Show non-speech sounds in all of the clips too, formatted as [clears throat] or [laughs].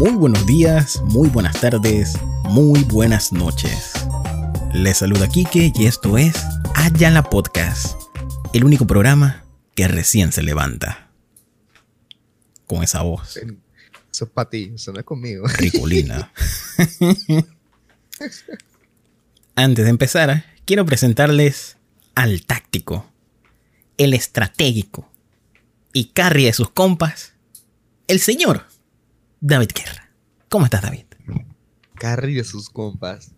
Muy buenos días, muy buenas tardes, muy buenas noches. Les saluda Kike y esto es Ayala Podcast, el único programa que recién se levanta. Con esa voz. Eso es para ti, eso no es conmigo. [laughs] Ricolina. Antes de empezar, quiero presentarles al táctico, el estratégico y carry de sus compas, el señor David Guerra. ¿Cómo estás, David? Carry de sus compas.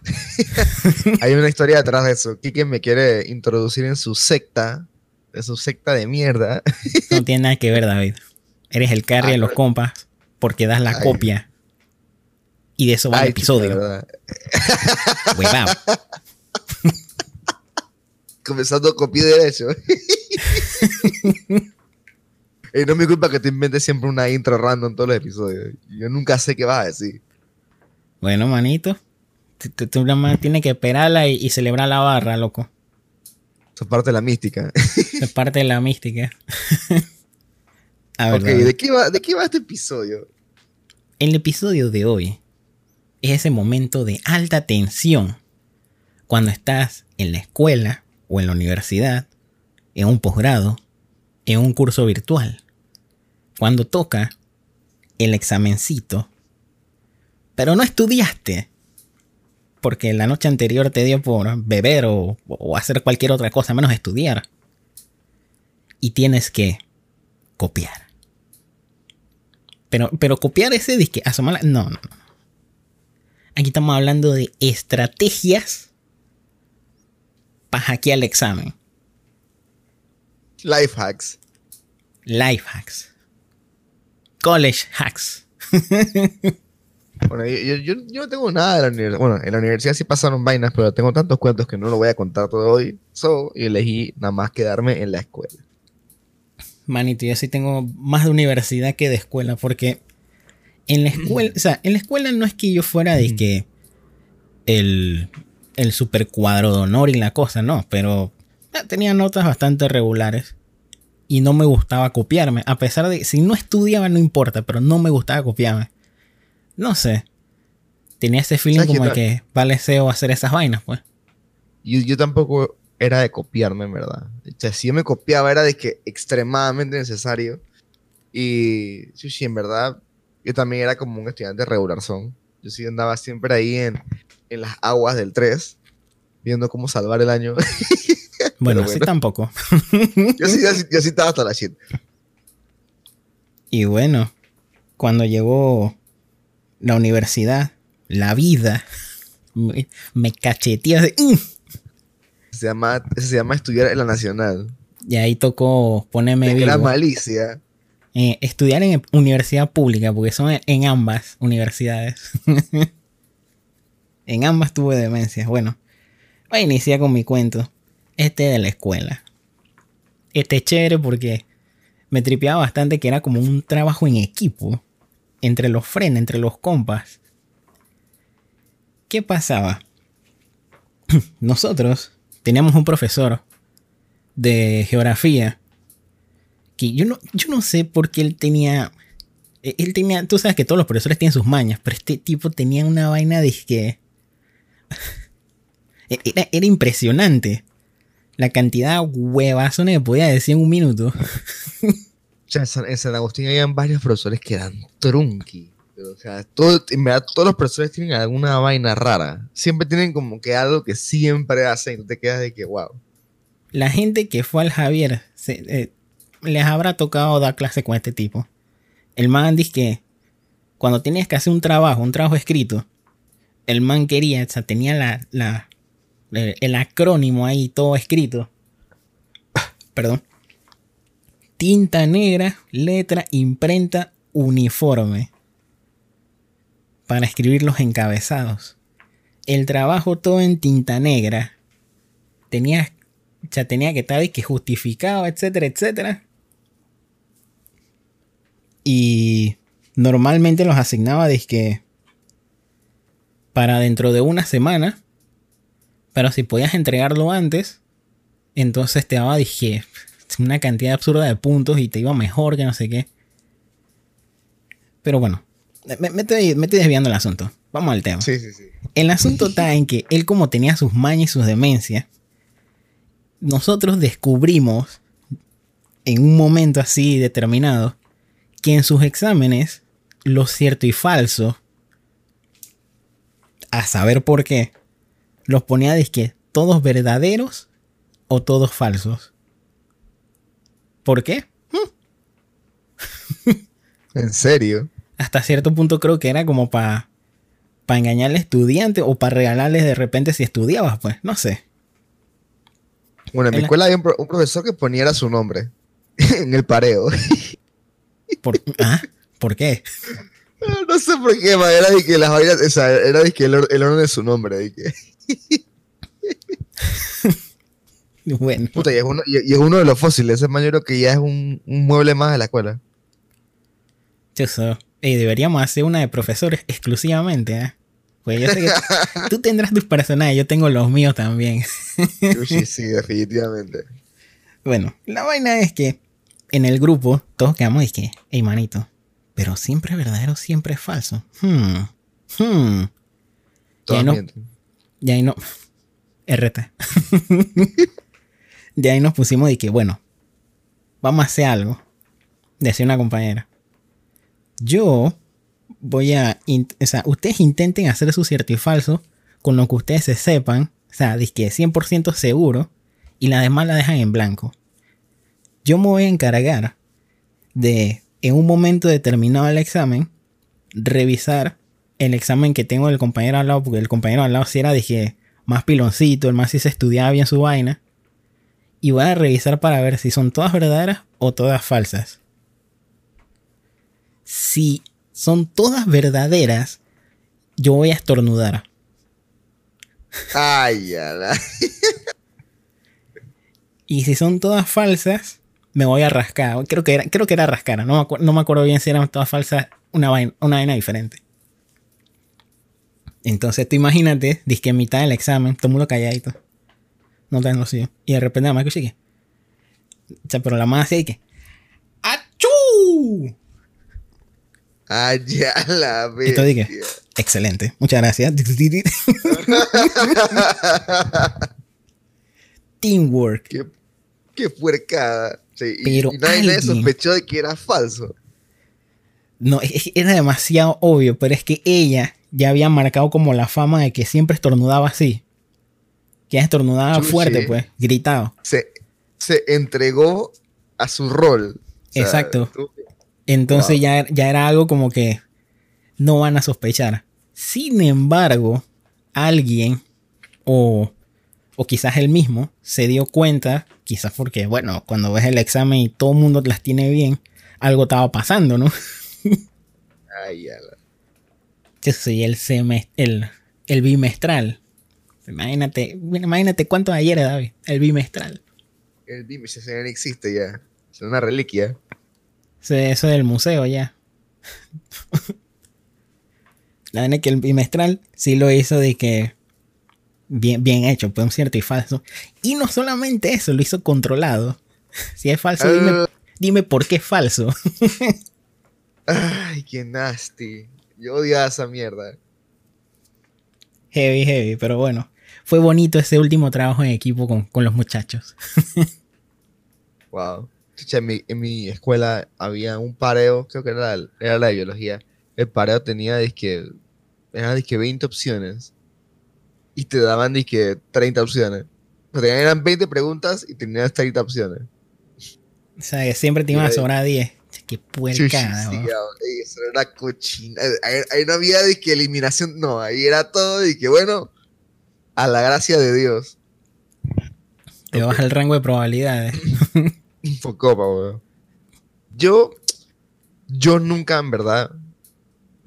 [laughs] Hay una historia detrás de eso. Kike me quiere introducir en su secta, en su secta de mierda. No tiene nada que ver, David. Eres el carry de los compas porque das la Ay. copia. Y de eso va el episodio. Huevao. [laughs] Comenzando con pie derecho. [laughs] Y no es mi culpa que te inventes siempre una intro random en todos los episodios. Yo nunca sé qué vas a decir. Bueno, manito. Tú, tienes que esperarla y, y celebrar la barra, loco. Eso es parte de la mística. Es parte de la mística. [laughs] A ver, ok, David. ¿de qué, va, ¿de qué va este episodio? El episodio de hoy es ese momento de alta tensión cuando estás en la escuela o en la universidad, en un posgrado, en un curso virtual. Cuando toca el examencito, pero no estudiaste porque la noche anterior te dio por beber o, hacer cualquier otra cosa menos estudiar. Y tienes que copiar. Pero, pero copiar ese disque, asomarla. No, no, no. Aquí estamos hablando de estrategias para hackear el examen. Life hacks. Life hacks. College hacks. Bueno, yo, yo- no tengo nada de la universidad. Bueno, en la universidad sí pasaron vainas, pero tengo tantos cuentos que no lo voy a contar todo hoy. So, y elegí nada más quedarme en la escuela. Manito, yo sí tengo más de universidad que de escuela, porque en la escuela, o sea, en la escuela no es que yo fuera de que el, el super cuadro de honor y la cosa, no, pero tenía notas bastante regulares y no me gustaba copiarme, a pesar de si no estudiaba no importa, pero no me gustaba copiarme. No sé. Tenía ese feeling ¿Sabes qué como de que vale SEO hacer esas vainas, pues. Yo, yo tampoco era de copiarme, en verdad. O sea, si yo me copiaba era de que extremadamente necesario. Y sí, sí, en verdad, yo también era como un estudiante regular son. Yo sí andaba siempre ahí en, en las aguas del 3, viendo cómo salvar el año. [laughs] Bueno, así bueno. tampoco. [laughs] yo, sí, yo, sí, yo sí estaba hasta la shit. Y bueno, cuando llegó la universidad, la vida, me, me cacheteó así, ¡mm! Se llama, se llama estudiar en la nacional. y ahí tocó ponerme De vivo. malicia. Eh, estudiar en universidad pública, porque son en ambas universidades. [laughs] en ambas tuve demencia. Bueno, voy a iniciar con mi cuento. Este de la escuela. Este es chévere porque me tripeaba bastante que era como un trabajo en equipo. Entre los frenes, entre los compas. ¿Qué pasaba? [clears throat] Nosotros teníamos un profesor de geografía que yo no, yo no sé por qué él tenía. eh, Él tenía. Tú sabes que todos los profesores tienen sus mañas, pero este tipo tenía una vaina de que. [laughs] Era, era impresionante. La cantidad de huevazones que podía decir en un minuto. [laughs] O sea, en San, Agustín habían varios profesores que eran. Pero, o sea, todo, en verdad, todos los profesores tienen alguna vaina rara. Siempre tienen como que algo que siempre hacen y tú te quedas de que, wow. La gente que fue al Javier se- eh, les habrá tocado dar clase con este tipo. El man dice que cuando tenías que hacer un trabajo, un trabajo escrito, el man quería, o sea, tenía la, la- el, acrónimo ahí todo escrito. Perdón. Tinta negra, letra, imprenta, uniforme. Para escribir los encabezados. El trabajo todo en tinta negra. Tenías ya tenía que estar que justificado, etcétera, etcétera. Y normalmente los asignaba que para dentro de una semana. Pero si podías entregarlo antes, entonces te daba dije una cantidad absurda de puntos y te iba mejor que no sé qué. Pero bueno, Me, me estoy, me estoy desviando el asunto. Vamos al tema. Sí, sí, sí. El asunto [laughs] está en que él como tenía sus mañas y sus demencias, nosotros descubrimos en un momento así determinado que en sus exámenes lo cierto y falso, a saber por qué, los ponía que todos verdaderos o todos falsos. ¿Por qué? [laughs] ¿En serio? Hasta cierto punto creo que era como para para engañar al estudiante o para regalarles de repente si estudiabas, pues, no sé. Bueno, en mi En la- escuela había un, pro- un profesor que ponía su nombre [laughs] en el pareo. ¿Por, ¿Ah? ¿Por qué? [laughs] no sé por qué, era de que las vainas, o sea, era de que el, el orden de su nombre. de que- [laughs] Bueno, puta, y es, uno, y, y es uno de los fósiles, ese man yo creo que ya es un, un mueble más de la escuela. chuzo. Ey, deberíamos hacer una de profesores exclusivamente, ¿eh? Pues yo sé que tú [laughs] tendrás tus personajes, yo tengo los míos también. Sí, sí, definitivamente. Bueno, la vaina es que en el grupo todos quedamos y que, hey manito, pero siempre es verdadero, siempre es falso. Hmm. Hmm. Todos. Y ahí no. RT. [laughs] de ahí nos pusimos y que, bueno, vamos a hacer algo. Decía una compañera. Yo voy a. O sea, ustedes intenten hacer su cierto y falso con lo que ustedes se sepan. O sea, que 100% seguro. Y la demás la dejan en blanco. Yo me voy a encargar de, en un momento determinado del examen, revisar el examen que tengo del compañero al lado, porque el compañero al lado sí era, dije, más piloncito, el más sí se estudiaba bien su vaina. Y voy a revisar para ver si son todas verdaderas o todas falsas. Si son todas verdaderas, yo voy a estornudar. Ay, Y si son todas falsas, me voy a rascar. Creo que era, creo que era rascar. No me, no me acuerdo bien si eran todas falsas, una vaina, una vaina diferente. Entonces tú imagínate, que en mitad del examen, todo el mundo calladito. No te lo sigo. Y de repente nada más escuché que. O sea, pero la más así que. ¡Achú! Ay, ya la Y tú dije, excelente. Muchas gracias. [laughs] Teamwork. Qué, qué puercada. Sí, Pero y nadie, nadie alguien- sospechó de que era falso. No, era demasiado obvio, pero es que ella ya había marcado como la fama de que siempre estornudaba así. Que estornudaba Chuchi. fuerte, pues, gritado. Se, se entregó a su rol. O sea, Exacto. tú- Entonces Wow. ya, ya era algo como que no van a sospechar. Sin embargo, alguien, o, o quizás él mismo, se dio cuenta, quizás porque, bueno, cuando ves el examen y todo el mundo las tiene bien, algo estaba pasando, ¿no? [laughs] Ay, ya Yo soy el, el, el bimestral. Imagínate, imagínate cuántos ayer, David. El bimestral. El señor existe ya. Es una reliquia. Eso, eso del museo ya. La verdad es que el bimestral sí lo hizo de que bien, bien hecho, pues un cierto y falso. Y no solamente eso, lo hizo controlado. [laughs] Si es falso, dime, Ah, dime por qué es falso. [laughs] Ay, qué nasty. Yo odiaba esa mierda. Heavy, heavy, pero bueno. Fue bonito ese último trabajo en equipo con, con los muchachos. [laughs] Wow. Chucha, en, mi, en mi escuela había un pareo, creo que era, la- era la de biología. El pareo tenía, dizque, era, dizque 20 opciones. Y te daban, dizque, 30 opciones. O sea, eran 20 preguntas y tenías 30 opciones. O sea, que siempre te iban a sobrar 10. Qué eso era cochina. Ahí, ahí no había, dizque, eliminación. No, ahí era todo, y que bueno, a la gracia de Dios. Te baja el rango de probabilidades. [laughs] Un poco, weón. Yo, yo nunca, en verdad,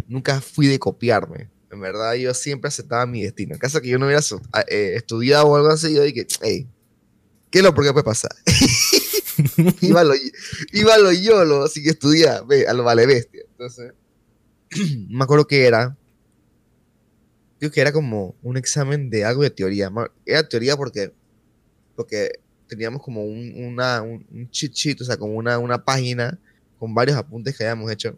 nunca fui de copiarme. En verdad, yo siempre aceptaba mi destino. En caso que yo no hubiera eh, estudiado o algo así, yo dije, hey, ¿qué es lo por qué puede pasar? [laughs] [laughs] iba, lo, iba lo YOLO, así que estudiaba, ve, a lo vale bestia. Entonces, [clears throat] me acuerdo qué era. Creo que era como un examen de algo de teoría. Era teoría porque, porque teníamos como un, una, un, un o sea, como una, una página con varios apuntes que habíamos hecho.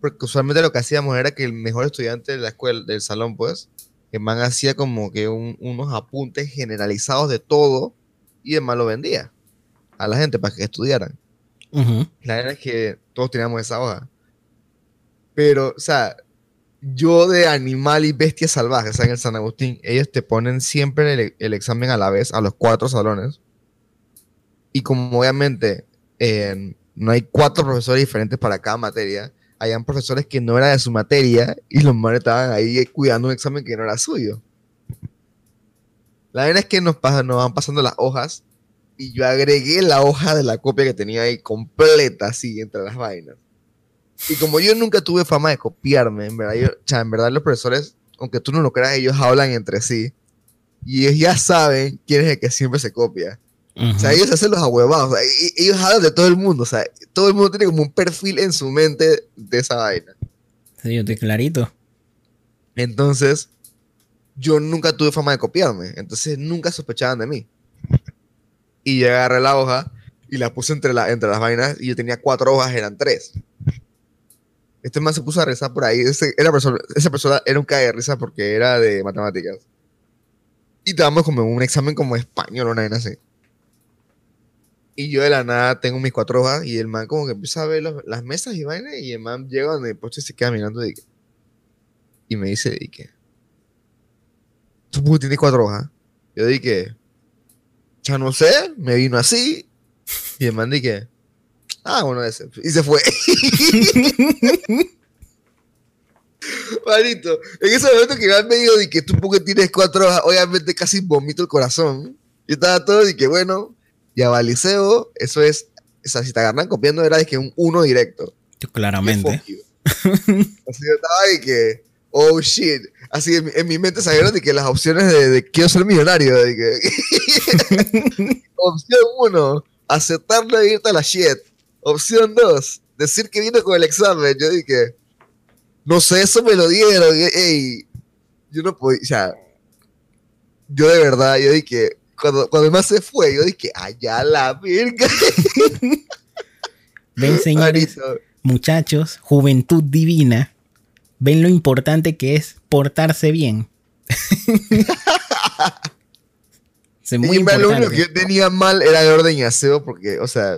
porque usualmente lo que hacíamos era que el mejor estudiante de la escuela, del salón, pues, el man hacía como que unos apuntes generalizados de todo y el man lo vendía a la gente para que estudiaran. La verdad es que todos teníamos esa hoja. Pero, o sea, yo de animal y bestia salvaje, o sea, en el San Agustín, ellos te ponen siempre el, examen a la vez, a los cuatro salones. Y como obviamente no hay cuatro profesores diferentes para cada materia, hayan profesores que no era de su materia y los manes estaban ahí cuidando un examen que no era suyo. La verdad es que nos, nos van pasando las hojas y yo agregué la hoja de la copia que tenía ahí completa, así, entre las vainas. Y como yo nunca tuve fama de copiarme, en verdad, en verdad los profesores, aunque tú no lo creas, ellos hablan entre sí. Y ellos ya saben quién es el que siempre se copia. O sea, ellos hacen los ahuevados. ellos hablan de todo el mundo. O sea, todo el mundo tiene como un perfil en su mente de esa vaina. Sí, yo estoy clarito. Entonces, yo nunca tuve fama de copiarme. Entonces, nunca sospechaban de mí. Y yo agarré la hoja y la puse entre, la, entre las vainas. Y yo tenía cuatro hojas, eran tres. Este man se puso a rezar por ahí. era persona, esa persona era un cae de risa porque era de matemáticas. Y estábamos como en un examen como español una vaina así. Y yo de la nada tengo mis cuatro hojas y el man como que empieza a ver las mesas y vainas y el man llega donde el poste se queda mirando y, y me dice, ¿y qué? ¿Tú tienes cuatro hojas? Yo dije, ya no sé, me vino así. Y el man dije, ah, bueno, ese. Y se fue. [laughs] Marito, en ese momento que me han pedido de que tú porque tienes cuatro hojas, obviamente casi vomito el corazón. Yo estaba todo y que bueno, y a Baliceo, eso es, o sea, si te agarran copiando era de que un uno directo. Claramente. Así yo estaba de que, oh shit. Así en, mi mente salieron de que las opciones de, de quiero ser millonario. De que, [laughs] Opción uno, aceptarlo e irte a la shit. Opción dos, decir que vino con el examen. Yo dije, no sé, eso me lo dieron. Ey, yo no podía, o sea, yo de verdad, yo dije, cuando, cuando más se fue, yo dije, allá la verga. [laughs] Ven, señores, muchachos, juventud divina, ven lo importante que es portarse bien. [laughs] Se muy y lo único que yo tenía mal era de orden y aseo, porque, o sea,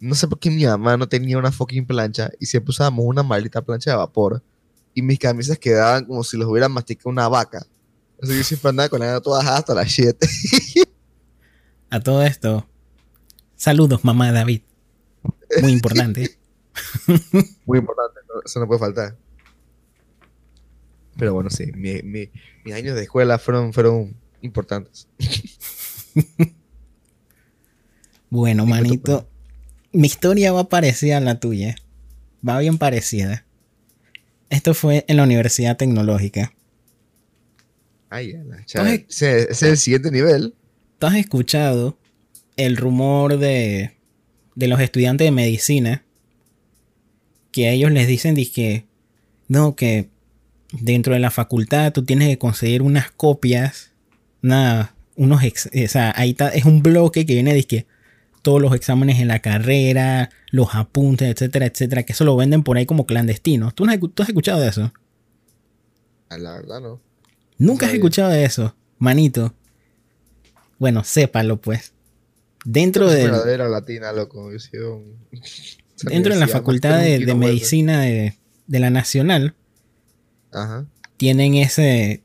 no sé por qué mi mamá no tenía una fucking plancha y siempre usábamos una maldita plancha de vapor y mis camisas quedaban como si los hubieran masticado una vaca. Así yo siempre andaba con la todas hasta las 7. A todo esto, saludos, mamá David. Muy importante. [laughs] Muy importante, eso no puede faltar. Pero bueno, sí, mis años de escuela fueron, fueron importantes. [laughs] bueno, manito, mi historia va parecida a la tuya. Va bien parecida. Esto fue en la Universidad Tecnológica. Ay, ese, es el siguiente nivel. ¿Tú has escuchado el rumor de, de los estudiantes de medicina? Que a ellos les dicen que no, que dentro de la facultad tú tienes que conseguir unas copias, nada, unos, o sea, ahí está, es un bloque que viene de que todos los exámenes en la carrera, los apuntes, etcétera, etcétera, que eso lo venden por ahí como clandestinos. ¿Tú, ¿tú has escuchado de eso? Ah, la verdad no. Nunca has escuchado de eso, manito. Bueno, sépalo pues. Dentro de. latina, loco. dentro de la facultad [laughs] de, medicina de, la Nacional. Tienen ese.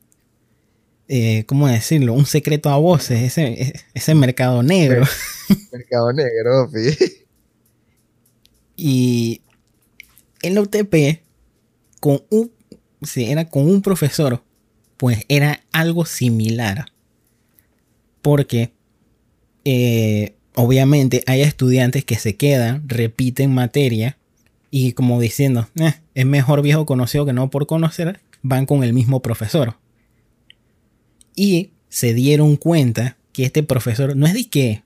Eh, ¿Cómo decirlo? Un secreto a voces. Ese, ese mercado negro. mercado negro, [laughs] Y en la UTP, con un. Sí, era con un profesor pues era algo similar. Porque eh, obviamente hay estudiantes que se quedan, repiten materia y como diciendo, eh, es mejor viejo conocido que no por conocer, van con el mismo profesor. Y se dieron cuenta que este profesor no es de que,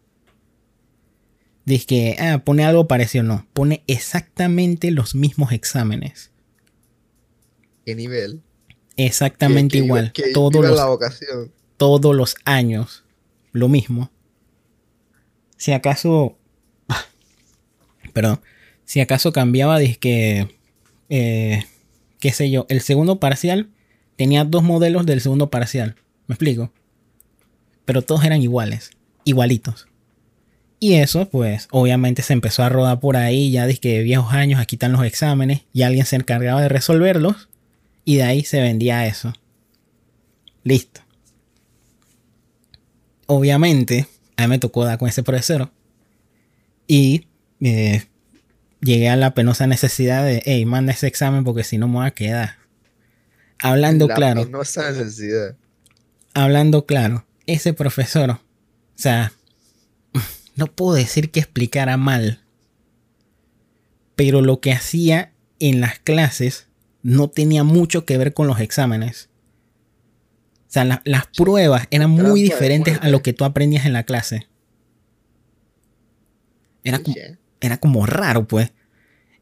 de que, ah, pone algo parecido, no, pone exactamente los mismos exámenes. ¿Qué nivel? Exactamente igual. todos, los, todos los años. Lo mismo. Si acaso. [laughs] Perdón. Si acaso cambiaba de que. eh, qué sé yo, el segundo parcial tenía dos modelos del segundo parcial. ¿Me explico? Pero todos eran iguales, igualitos. Y eso, pues, obviamente se empezó a rodar por ahí, ya desde que viejos años, aquí están los exámenes, y alguien se encargaba de resolverlos, y de ahí se vendía eso. Listo. Obviamente, a mí me tocó dar con ese profesor, y eh, llegué a la penosa necesidad de, hey, manda ese examen porque si no me voy a quedar. Hablando La claro. penosa necesidad. hablando claro, ese profesor, o sea, no puedo decir que explicara mal, pero lo que hacía en las clases no tenía mucho que ver con los exámenes. O sea, la- las pruebas eran muy diferentes a lo que tú aprendías en la clase. Era como, era como raro, pues.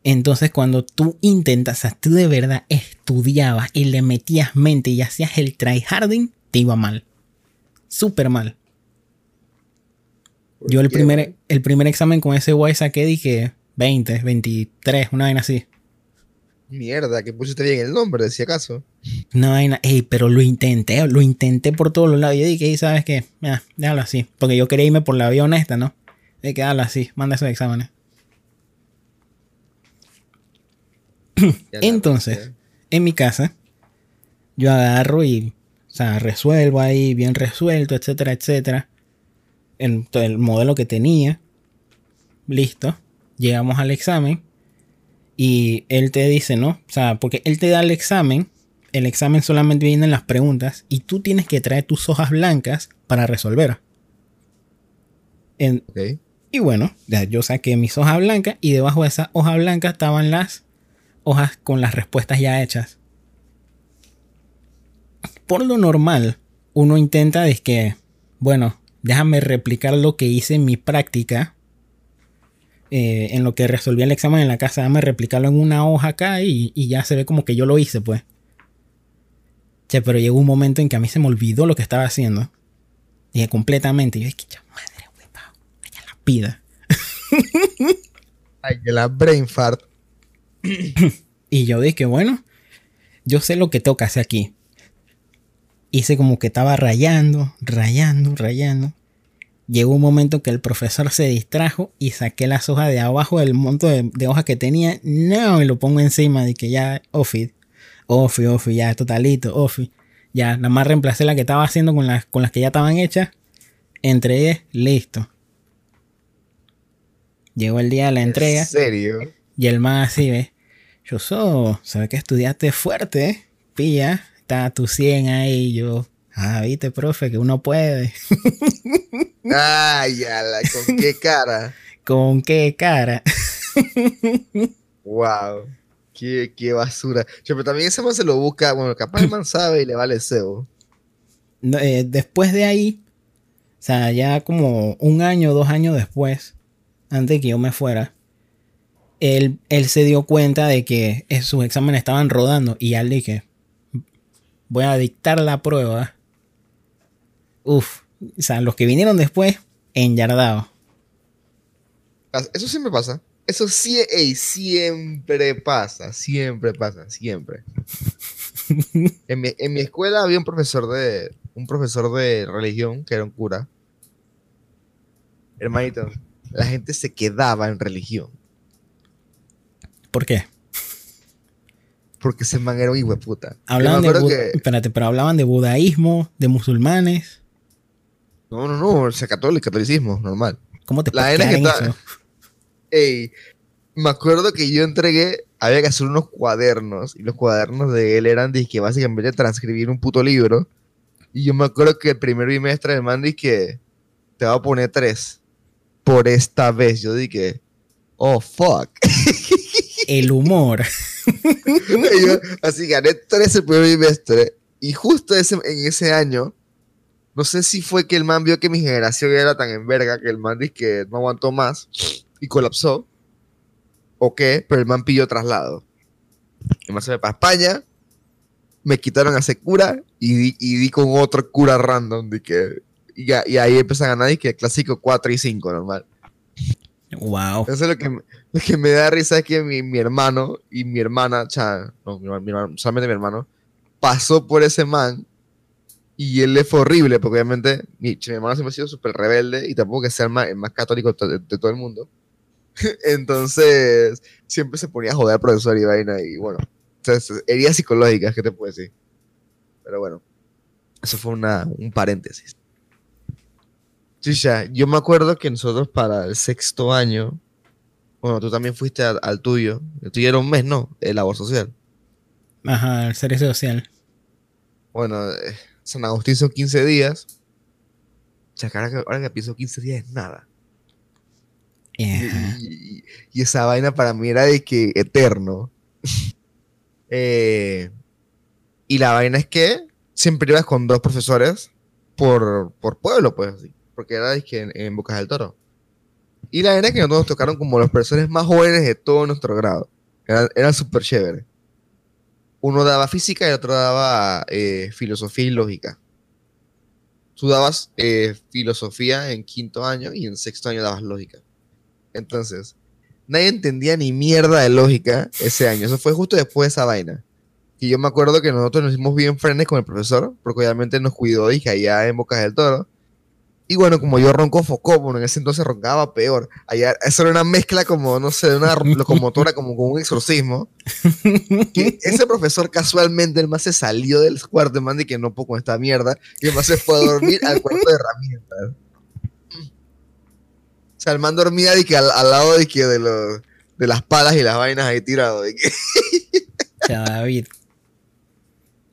Entonces, cuando tú intentas, o sea, tú de verdad estudiabas y le metías mente y hacías el tryharding, te iba mal. Súper mal. ¿por Yo el primer, el primer examen con ese guay saqué, dije 20, 23, una vaina así. Mierda, que pusiste bien el nombre, si acaso. Una vaina, ey, pero lo intenté, lo intenté por todos los lados. Yo dije, "Ey, ¿sabes qué? Ya, déjalo así. Porque yo quería irme por la vía honesta, ¿no? De que así, manda esos exámenes. Ya la Entonces, en mi casa, yo agarro y, o sea, resuelvo ahí, bien resuelto, etcétera, etcétera. El, el modelo que tenía. Listo. Llegamos al examen. Y él te dice, ¿no? O sea, porque él te da el examen. El examen solamente viene en las preguntas. Y tú tienes que traer tus hojas blancas para resolver. En- y bueno, ya yo saqué mis hojas blancas. Y debajo de esas hojas blancas estaban las hojas con las respuestas ya hechas. Por lo normal, uno intenta de que, bueno, déjame replicar lo que hice en mi práctica. eh, en lo que resolví el examen en la casa, déjame replicarlo en una hoja acá y, y ya se ve como que yo lo hice, pues. Che, pero llegó un momento en que a mí se me olvidó lo que estaba haciendo. Dije completamente. Yo dije, ya madre, huevado, allá la pida. [laughs] Ay, que la brain fart. Y yo dije, bueno, yo sé lo que que hacer aquí. Hice como que estaba rayando, rayando, rayando. Llegó un momento que el profesor se distrajo y saqué las hojas de abajo del monto de, de hojas que tenía. No, y lo pongo encima de que ya, ofi, ofi, ofi, ya, totalito, ofi. Ya, nada más reemplacé la que estaba haciendo con las, con las que ya estaban hechas. Entregué, listo. Llegó el día de la entrega. ¿En serio? Y el man así, ¿ves? Yo so, sabes que estudiaste fuerte, ¿eh? Pilla, está tu 100 ahí. Yo, ah, viste, profe, que uno puede. [laughs] Ay, ala, ¿con qué cara? ¿Con qué cara? Wow. Qué, qué basura. Pero también ese man se lo busca. Bueno, capaz el man sabe y le vale cebo. No, eh, después de ahí, o sea, ya como un año, dos años después, antes de que yo me fuera, él, él se dio cuenta de que sus exámenes estaban rodando y ya le dije, voy a dictar la prueba. Uf, o sea, los que vinieron después, enyardados. Ah, Eso siempre pasa. Eso sí, ey, siempre pasa. Siempre pasa, siempre. [laughs] En mi, en mi escuela había un profesor de. Un profesor de religión que era un cura. Hermanito, la gente se quedaba en religión. ¿Por qué? Porque ese man era un hijo de puta. Hablaban de, que- espérate, pero hablaban de budaísmo, de musulmanes. No, no, no. O sea, católico, catolicismo, normal. ¿Cómo te La es que está-? [laughs] Ey, me acuerdo que yo entregué, había que hacer unos cuadernos, y los cuadernos de él eran de que básicamente transcribir un puto libro. Y yo me acuerdo que el primer bimestre el man que te va a poner tres por esta vez. Yo dije, oh fuck. [laughs] El humor. [laughs] Yo, así gané tres el primer bimestre. Y justo ese, en ese año, no sé si fue que el man vio que mi generación era tan en verga que el man dice que no aguantó más y colapsó. O qué, pero el man pilló traslado. El man se fue para España, me quitaron a ese cura y di, y di con otro cura random. De que, y, y ahí empecé a ganar y que clásico 4 y 5, normal. Wow. Entonces lo que, lo que me da risa es que mi, mi hermano y mi hermana, sea, no, mi, mi hermano, solamente mi hermano, pasó por ese man y él le fue horrible, porque obviamente mi, mi hermano siempre ha sido súper rebelde y tampoco que sea el más, el más católico de, de todo el mundo. [laughs] Entonces, siempre se ponía a joder al profesor y vaina y bueno, entonces, heridas psicológicas, ¿qué te puedo decir? Pero bueno, eso fue una, un paréntesis. Chicha, yo me acuerdo que nosotros para el sexto año, bueno, tú también fuiste al, al tuyo, el tuyo era un mes, ¿no? El labor social. Ajá, el servicio social. Bueno, eh, San Agustín son 15 días. Que ahora que, ahora que pienso 15 días es nada. Y, Ajá. y- y esa vaina para mí era de que eterno. [laughs] Eh, y la vaina es que siempre ibas con dos profesores por, por pueblo, pues, así, porque era de que en, en Bocas del Toro. Y la vaina es que nosotros nos tocaron como los profesores más jóvenes de todo nuestro grado. Eran, eran súper chéveres. Uno daba física y el otro daba eh, filosofía y lógica. Tú dabas eh, filosofía en quinto año y en sexto año dabas lógica. Entonces, nadie entendía ni mierda de lógica ese año. Eso fue justo después de esa vaina. Y yo me acuerdo que nosotros nos hicimos bien frenes con el profesor, porque obviamente nos cuidó, dije, allá en Bocas del Toro. Y bueno, como yo ronco focómono, en ese entonces roncaba peor. Allá, eso era una mezcla como, no sé, de una [laughs] locomotora, como con un exorcismo. Que ese profesor casualmente, el más se salió del cuarto, man, de que no puedo con esta mierda. Y el más se fue a dormir al cuarto de herramientas. O sea, el man dormía de que al, al lado de que de, los, de las palas y las vainas ahí tirado. De que, O sea, David.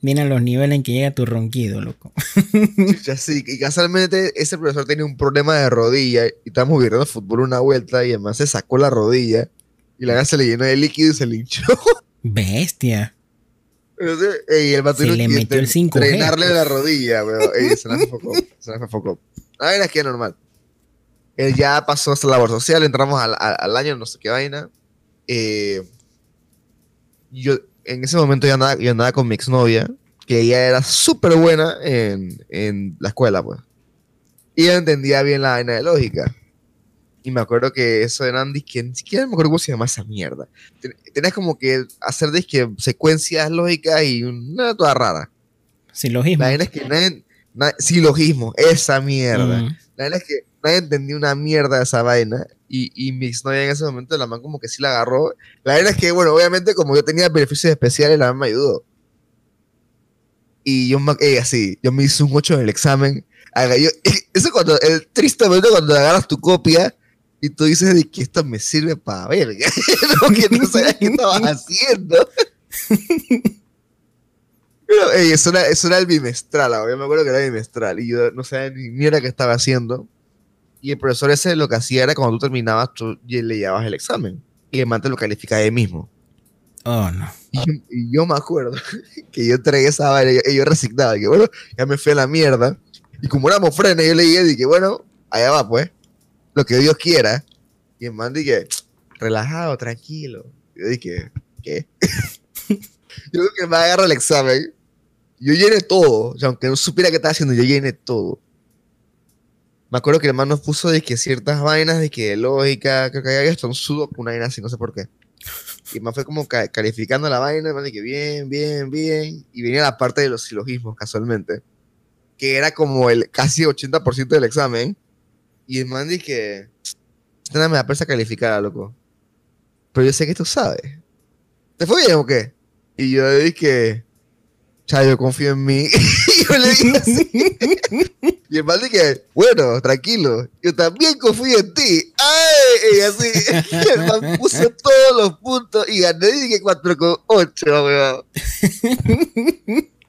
Mira los niveles en que llega tu ronquido, loco. chucha, [laughs] sí, y casualmente ese profesor tenía un problema de rodilla y estábamos viendo fútbol una vuelta y además se sacó la rodilla y la gana se le llenó de líquido y se le hinchó. [laughs] Bestia. Entonces, ey, el Se le metió el 5G, Entrenarle pues. la rodilla, weón. Ey, se la enfocó. Se la enfocó. La vaina es que normal. Él ya pasó hasta la labor social, entramos al, al- al año, no sé qué vaina. Eh, yo, en ese momento yo andaba, yo andaba con mi exnovia, que ella era súper buena en, en la escuela, pues. Y ella entendía bien la vaina de lógica. Y me acuerdo que eso eran disque, ni siquiera me acuerdo cómo se llama esa mierda. Ten- Tenías como que hacer disque secuencias lógicas y una toda rara. Silogismo. La vaina es que nadie, na- silogismo, esa mierda. Mm. La verdad es que nadie entendía una mierda de esa vaina. Y, y mi exnovia en ese momento, la man como que sí la agarró. La verdad es que, bueno, obviamente como yo tenía beneficios especiales, la man me ayudó. Y yo, eh, así, yo me hice un 8 en el examen. Yo- eso cuando, el triste momento cuando agarras tu copia y tú dices de que esto me sirve para verga. [laughs] no, que no sabías qué estabas haciendo. Pero, ey, eso, era, eso era el bimestral, ahora yo me acuerdo que era bimestral y yo no sabía ni mierda qué estaba haciendo. Y el profesor ese lo que hacía era cuando tú terminabas, tú y le llevabas el examen y el man te lo calificaba él mismo. Oh, no. Y yo, y yo me acuerdo [laughs] que yo entregué esa vaina y yo, y resignaba, que bueno, ya me fui a la mierda. Y como éramos frenes, yo le dije, dije, bueno, allá va pues, lo que Dios quiera. Y el man dije, relajado, tranquilo. Y yo dije, ¿qué? [laughs] yo creo que me agarra el examen. Yo llené todo, o sea, aunque no supiera qué estaba haciendo, yo llené todo. Me acuerdo que el man nos puso de que ciertas vainas de que lógica, creo que había hasta un sudo una vaina así, no sé por qué. Y más fue como ca- calificando la vaina, man, de que bien, bien, bien. Y venía la parte de los silogismos, casualmente. Que era como el casi 80% del examen. Y el man dije, esta me da pereza calificada, loco. Pero yo sé que tú sabes. ¿Te fue bien o qué? Y yo dije, cha, yo confío en mí. [laughs] y yo le dije así. y el man dije, bueno, tranquilo, yo también confío en ti. ¡Ay! Y así, [laughs] el man puso todos los puntos y gané, dije 4,8, weón.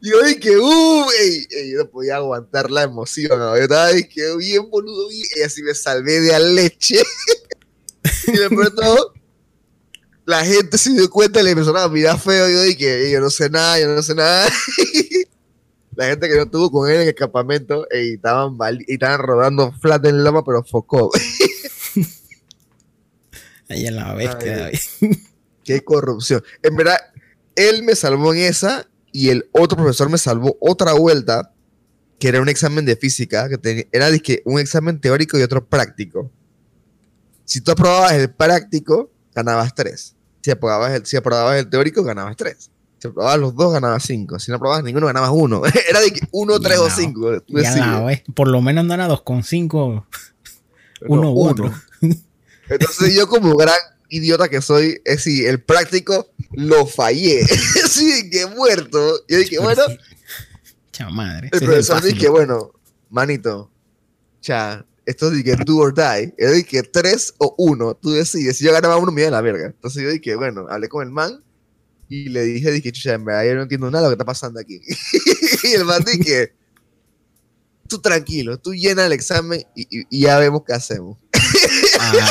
Y yo dije, ¡uh! Ey, ey, yo no podía aguantar la emoción. Yo estaba dije, bien boludo. Y así me salvé de a leche. [laughs] y de pronto, la gente se dio cuenta y le empezaron a mirar feo. Y yo dije, "Ey, yo no sé nada, yo no sé nada. [laughs] la gente que no estuvo con él en el campamento, ey, estaban, y estaban rodando flat en loma, pero focó. [laughs] Ahí en la bestia, Ay. [laughs] Qué corrupción. En verdad, él me salvó en esa y el otro profesor me salvó otra vuelta, que era un examen de física, que tenía, era dizque, un examen teórico y otro práctico. Si tú aprobabas el práctico, ganabas 3. Si aprobabas el, si aprobabas el teórico, ganabas 3. Si aprobabas los dos, ganabas 5. Si no aprobabas ninguno, ganabas 1. [laughs] Era de 1, 3 o 5. Por lo menos no era 2,5. 1 u otro. Entonces yo como gran idiota que soy, es si el práctico lo fallé. [laughs] sí, que muerto. Yo dije, bueno. Chao madre. El profesor dije, bueno, manito, cha, esto dije do or die. Yo dije tres o uno, tú decides. Si yo ganaba uno, me iba a la verga. Entonces yo dije, bueno, hablé con el man y le dije, dije, chucha, en verdad yo no entiendo nada de lo que está pasando aquí. [laughs] y el man dije, tú tranquilo, tú llena el examen y, y ya vemos qué hacemos.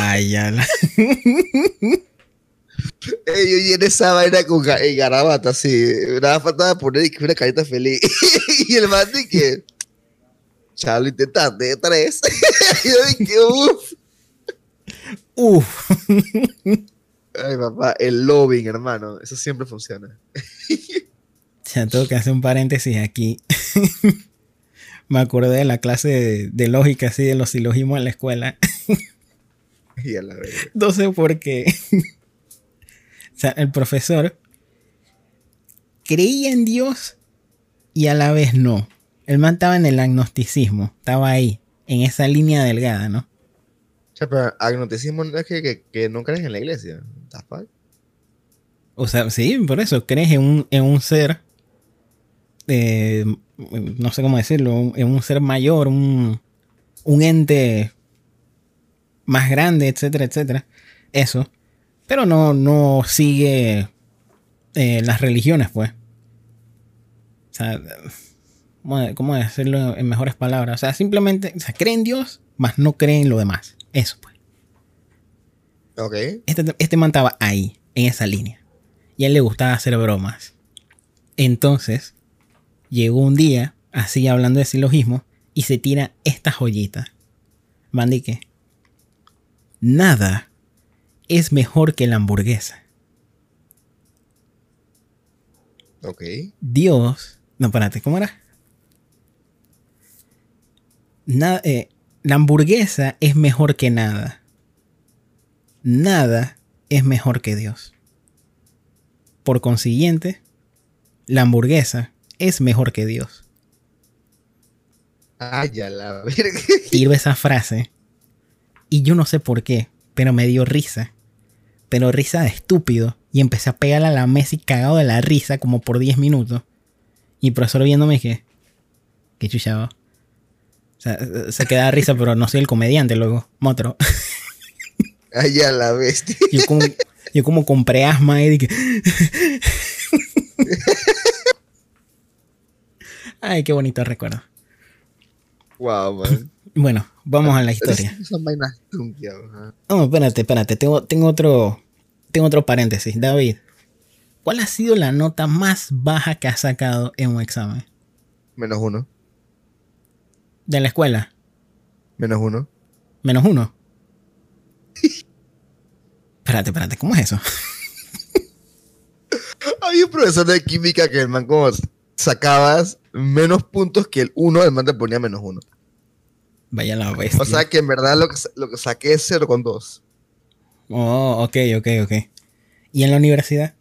Ay, ya la... [laughs] yo llené esa vaina con garabata, así. Nada faltaba poner una carita feliz. [laughs] y el man que. Chalo, intentaste tres. [laughs] y yo dije, uff. Uff. Ay, papá, el lobbying, hermano. Eso siempre funciona. [laughs] ya tengo que hacer un paréntesis aquí. [laughs] Me acordé de la clase de, de lógica, así, de los silogismos en la escuela. y a la No sé por qué. o sea, el profesor creía en Dios y a la vez no. El man estaba en el agnosticismo, estaba ahí, en esa línea delgada, ¿no? O sea, pero agnosticismo no es que, que, no crees en la iglesia. O sea, sí, por eso, crees en un, en un ser, eh, no sé cómo decirlo, en un ser mayor, un, un ente más grande, etcétera, etcétera. Eso. Pero no, no sigue eh, las religiones, pues. O sea, ¿cómo decirlo en mejores palabras? O sea, simplemente, o sea, cree en Dios, más no cree en lo demás. Eso, pues. Ok. Este, este man estaba ahí, en esa línea. Y a él le gustaba hacer bromas. Entonces, llegó un día, así hablando de silogismo, y se tira esta joyita. Mandique nada es mejor que la hamburguesa. Ok. Dios. No, espérate, ¿cómo era? Eh, la hamburguesa es mejor que nada. Nada es mejor que Dios. Por consiguiente, la hamburguesa es mejor que Dios. Ay, a la verga. Tiro esa frase y yo no sé por qué, pero me dio risa. Pero risa de estúpido. Y empecé a pegarle a la mesa y cagado de la risa como por 10 minutos. Y el profesor viéndome dije, qué chuchado. O sea, se queda de risa, pero no soy el comediante luego. Motro. Ay, a la bestia. Yo como, yo como compré asma y dije... Ay, qué bonito recuerdo. Wow, man. Bueno, vamos a la historia. No, espérate, espérate. Tengo, tengo, otro, tengo otro paréntesis. David, ¿cuál ha sido la nota más baja que has sacado en un examen? Menos uno. ¿De la escuela? Menos uno. ¿Menos uno? [laughs] espérate, espérate, ¿cómo es eso? [laughs] Había un profesor de química que el man como sacabas menos puntos que el uno, el man te ponía menos uno. Vaya la bestia. O sea que en verdad lo que, lo que saqué es 0,2. Oh, ok, ok, ok. ¿Y en la universidad?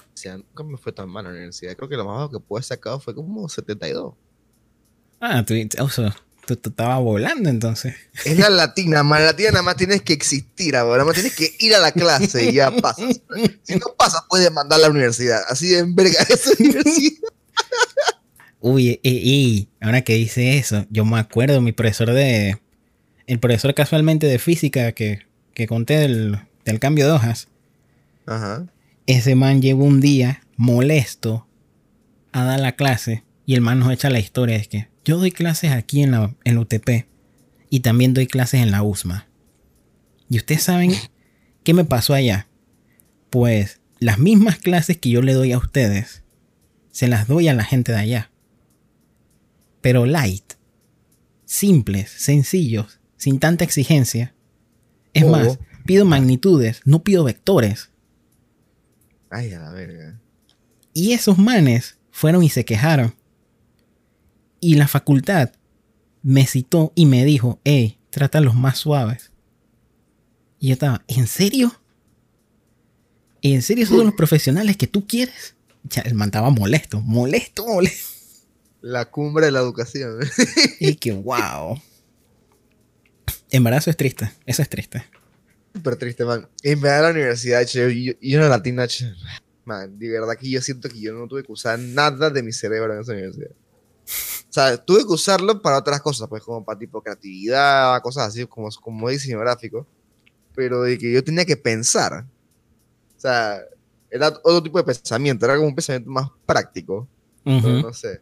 O sea, nunca me fue tan mal en la universidad. Creo que lo más bajo que pude sacar fue como 72. Ah, tú, tú, estabas volando entonces. Es la latina, más latina nada más tienes que existir, ahora nada más tienes que ir a la clase y ya pasas. Si no pasas, puedes mandar a la universidad. Así de enverga esa universidad. Uy, y, ahora que dice eso, yo me acuerdo, mi profesor de. El profesor casualmente de física que, que conté del, del, cambio de hojas. Ajá. Ese man llegó un día molesto a dar la clase y el man nos echa la historia. Es que yo doy clases aquí en la, en UTP y también doy clases en la USMA. Y ustedes saben qué me pasó allá. Pues las mismas clases que yo le doy a ustedes, se las doy a la gente de allá pero light, simples, sencillos, sin tanta exigencia. Es más, oh. pido magnitudes, no pido vectores. Ay, a la verga. Y esos manes fueron y se quejaron. Y la facultad me citó y me dijo, hey, trata a los más suaves. Y yo estaba, ¿en serio? ¿En serio son los profesionales que tú quieres? Ya, el man estaba molesto, molesto, molesto. La cumbre de la educación. [laughs] y que, wow. En verdad eso es triste, eso es triste. Súper triste, man. En verdad la universidad, che, yo, yo una latina, che, man, de verdad que yo siento que yo no tuve que usar nada de mi cerebro en esa universidad. O sea, tuve que usarlo para otras cosas, pues como para tipo creatividad, cosas así, como, como diseño gráfico. Pero de que yo tenía que pensar. O sea, era otro tipo de pensamiento, era como un pensamiento más práctico. pero no sé.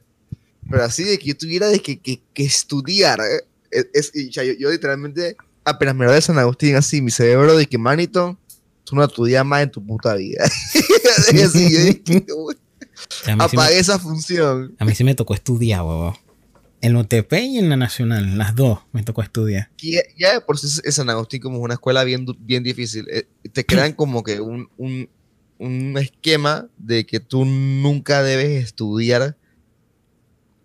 Pero así de que yo tuviera de que, que, que estudiar. ¿eh? Es, sea, yo, yo, literalmente, apenas me lo de San Agustín, así, mi cerebro de que, manito, tú no estudias más en tu puta vida. [laughs] así, Apagué esa función. A mí sí me tocó estudiar, huevón. En UTP y en la Nacional, las dos me tocó estudiar. Ya, ya por es San Agustín como una escuela bien, bien difícil. Eh, te crean como que un, un, un, esquema de que tú nunca debes estudiar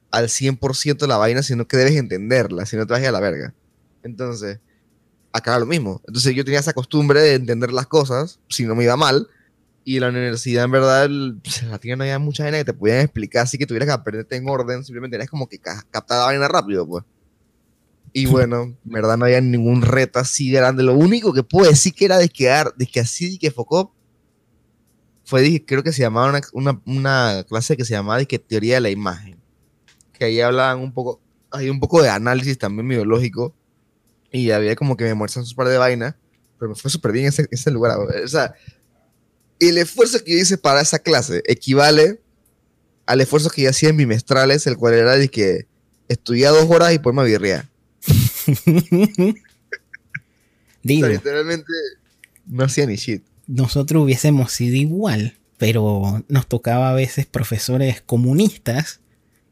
al 100% la vaina, sino que debes entenderla, si no te vas a, ir a la verga. Entonces, acá era lo mismo. Entonces yo tenía esa costumbre de entender las cosas, si no me iba mal, y la universidad, en verdad, pues, la no había mucha gente que te pudieran explicar, así que tuvieras que aprenderte en orden, simplemente tenías como que captar la vaina rápido, pues. Y bueno, en verdad no había ningún reto así grande. Lo único que puedo decir que era de que, de que así que focó fue, creo que se llamaba una, una, una, clase que se llamaba de que teoría de la imagen. Que ahí hablaban un poco, hay un poco de análisis también biológico. Y había como que me muestran un par de vainas. Pero me fue súper bien ese, ese lugar. O sea, el esfuerzo que yo hice para esa clase equivale al esfuerzo que yo hacía en bimestrales, el cual era de que estudiaba dos horas y pues me aburría. [laughs] Digo, literalmente no hacía ni shit. Nosotros hubiésemos sido igual, pero nos tocaba a veces profesores comunistas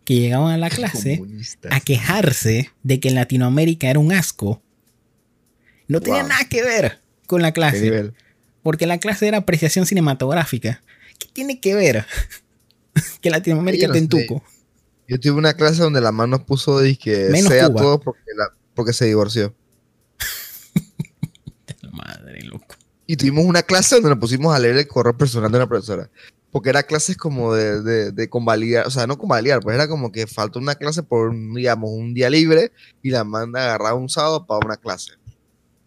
que llegaban a la [laughs] clase comunistas. a quejarse de que en Latinoamérica era un asco. No tenía wow. nada que ver con la clase. Porque la clase era apreciación cinematográfica. ¿Qué tiene que ver [laughs] que Latinoamérica no te entuco? Yo tuve una clase donde la mano puso de que Menos sea Cuba. todo porque, la, porque se divorció. [laughs] Madre, loco. Y tuvimos una clase donde nos pusimos a leer el correo personal de una profesora. Porque era clases como de, de, de convalidar, o sea, no convalidar, pues era como que faltó una clase por, digamos, un día libre y la manda agarraba un sábado para una clase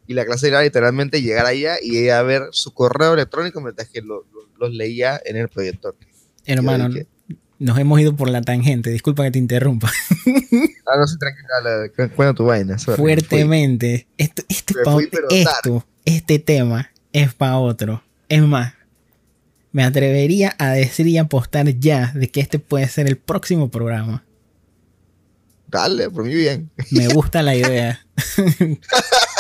y la clase era literalmente llegar allá y ella a ver su correo electrónico mientras que los lo, lo leía en el proyector. Hermano, nos hemos ido por la tangente, disculpa que te interrumpa. [laughs] ah, no sé, tranquila, cuenta tu vaina. Sorry, Fuertemente. Esto, este, fui, esto este tema es para otro. Es más, me atrevería a decir y apostar ya de que este puede ser el próximo programa. Dale, por mí bien. Me gusta la idea. [laughs]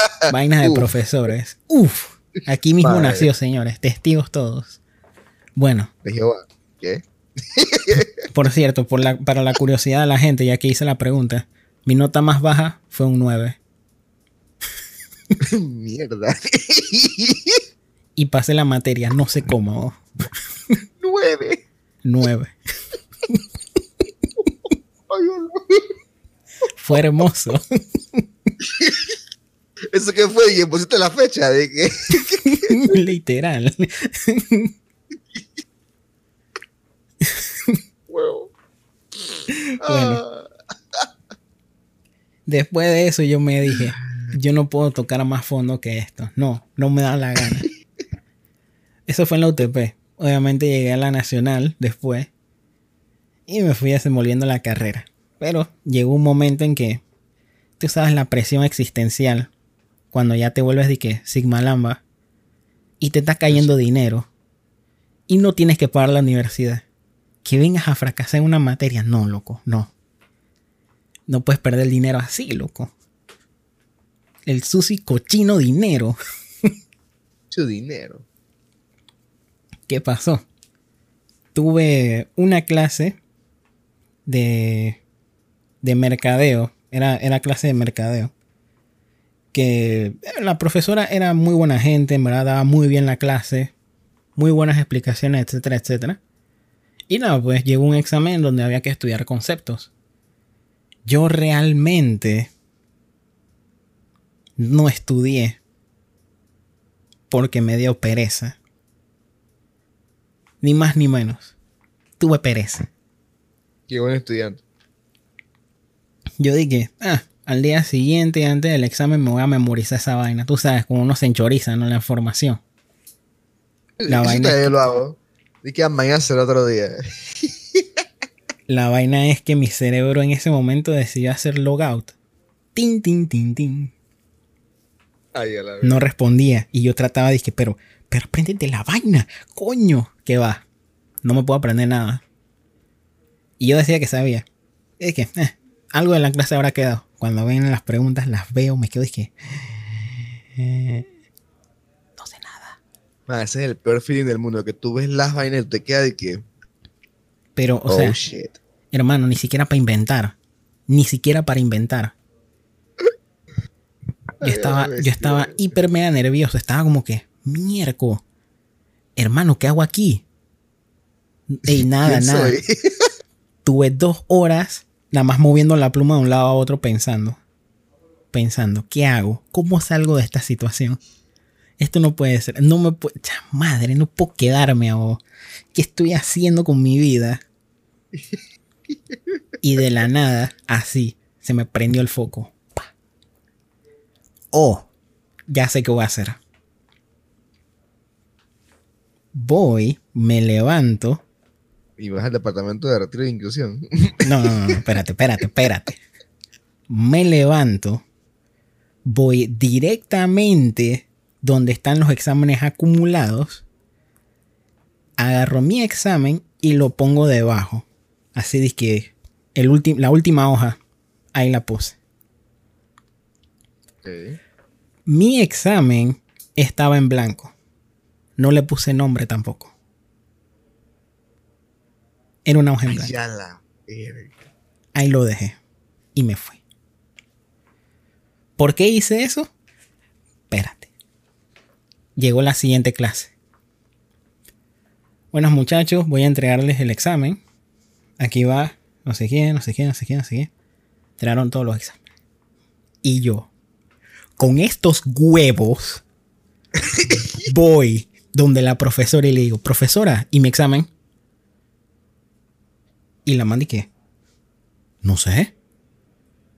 [laughs] Vainas de Uf. profesores. Uf, aquí mismo Madre. nació, señores. Testigos todos. Bueno. De Jehová. ¿Qué? [laughs] por cierto, por la, para la curiosidad de la gente, ya que hice la pregunta, mi nota más baja fue un 9. [laughs] Mierda. y pasé la materia, no sé cómo. 9. 9. fue hermoso. ¿Eso qué fue? Y pusiste la fecha de que. [laughs] Literal. Huevo. Bueno. Después de eso yo me dije, yo no puedo tocar más fondo que esto. No, no me da la gana. Eso fue en la UTP. Obviamente llegué a la Nacional después y me fui desenvolviendo la carrera. Pero llegó un momento en que tú sabes la presión existencial cuando ya te vuelves de que Sigma Lamba y te está cayendo dinero y no tienes que pagar la universidad. Que vengas a fracasar en una materia, no, loco, no. No puedes perder el dinero así, loco. El sushi cochino dinero. [laughs] Mucho dinero. ¿Qué pasó? Tuve una clase de, de mercadeo. Era, era clase de mercadeo que la profesora era muy buena gente, en verdad daba muy bien la clase, muy buenas explicaciones, etcétera, etcétera. Y nada, pues llegó un examen donde había que estudiar conceptos. Yo realmente no estudié porque me dio pereza. Ni más ni menos. Tuve pereza. Qué buen estudiante. Yo dije, ah, al día siguiente, antes del examen, me voy a memorizar esa vaina. Tú sabes, como uno se enchoriza, ¿no? La información. La vaina. Es que, lo hago. Dije que mañana será otro día. [laughs] La vaina es que mi cerebro en ese momento decidió hacer logout. Tin, tin, tin, tin. no respondía. Y yo trataba de decir, pero, pero préndete la vaina, coño. ¿Qué va? No me puedo aprender nada. Y yo decía que sabía. Es que, eh, algo de la clase habrá quedado. Cuando ven las preguntas, las veo, me quedo y que. Eh, no sé nada. ese es el peor feeling del mundo. Que tú ves las vainas y te queda de que. Pero, o sea, oh, hermano, ni siquiera para inventar. Ni siquiera para inventar. Yo estaba, yo estaba hiper mega nervioso. Estaba como que, mierco. Hermano, ¿qué hago aquí? Ey, [laughs] nada, nada. [laughs] Tuve dos horas nada más moviendo la pluma de un lado a otro pensando. Pensando, ¿qué hago? ¿Cómo salgo de esta situación? Esto no puede ser. No me puede. Madre, no puedo quedarme a ¿Qué estoy haciendo con mi vida? Y de la nada, así, se me prendió el foco. Oh, ya sé qué voy a hacer. Voy, me levanto, y vas al departamento de retiro de inclusión. [laughs] No, no, no, espérate, espérate, espérate. Me levanto, voy directamente donde están los exámenes acumulados, agarro mi examen y lo pongo debajo. Así de que el la última hoja, ahí la puse. Mi examen estaba en blanco. No le puse nombre tampoco. Era una hoja en blanco. Ahí lo dejé. Y me fui. ¿Por qué hice eso? Espérate. Llegó la siguiente clase. Buenos muchachos, voy a entregarles el examen. Aquí va, no sé quién, no sé quién, no sé quién, no sé quién. Entregaron todos los exámenes. Y yo, con estos huevos, [laughs] voy donde la profesora y le digo, profesora, ¿y mi examen? Y la man qué? No sé.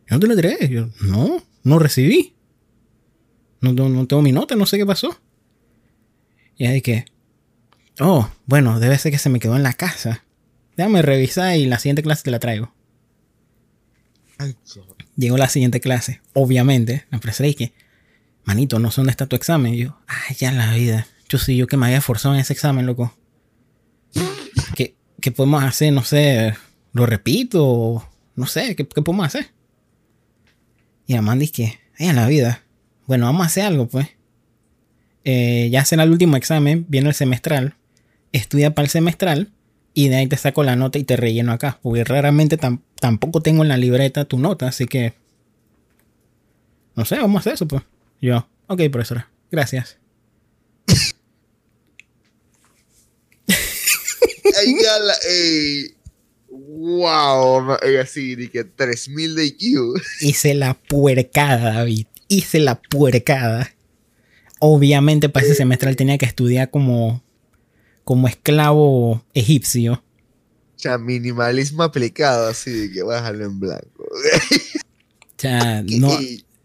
Yo no te la entregué. Yo, no, no recibí. No, no, tengo mi nota, no sé qué pasó. Y ahí que, oh, bueno, debe ser que se me quedó en la casa. Déjame revisar y la siguiente clase te la traigo. Llegó la siguiente clase. Obviamente, la profesora que, manito, no sé dónde está tu examen. Y yo, ay, ya la vida. Yo sí, yo que me había forzado en ese examen, loco. ¿Qué podemos hacer? No sé, lo repito, no sé, ¿qué, podemos hacer? Y Amanda dice que, en la vida, bueno, vamos a hacer algo, pues. Eh, ya será el último examen, viene el semestral, estudia para el semestral y de ahí te saco la nota y te relleno acá, porque raramente tampoco tengo en la libreta tu nota, así que, no sé, vamos a hacer eso, pues. Yo, ok, profesora, gracias. Wow, así, de que 3000 de IQ. Hice la puercada, David. Hice la puercada. Obviamente para ese semestre tenía que estudiar como, como esclavo egipcio. O sea, minimalismo aplicado, así de que bájalo en blanco. O sea, [laughs] no,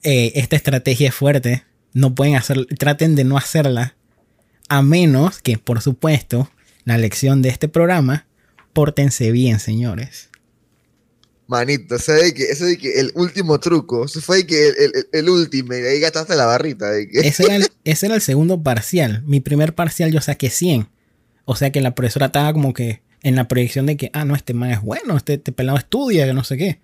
eh, esta estrategia es fuerte. No pueden hacer, traten de no hacerla. A menos que, por supuesto, la lección de este programa, pórtense bien, señores. Manito, ese de que, de el último truco, ese fue que el, el, último, y ahí gastaste la barrita. De que... ese, era el, [laughs] ese era el segundo parcial. Mi primer parcial yo saqué 100. O sea que la profesora estaba como que en la proyección de que, ah, no, este man es bueno, este, este pelado estudia, que no sé qué.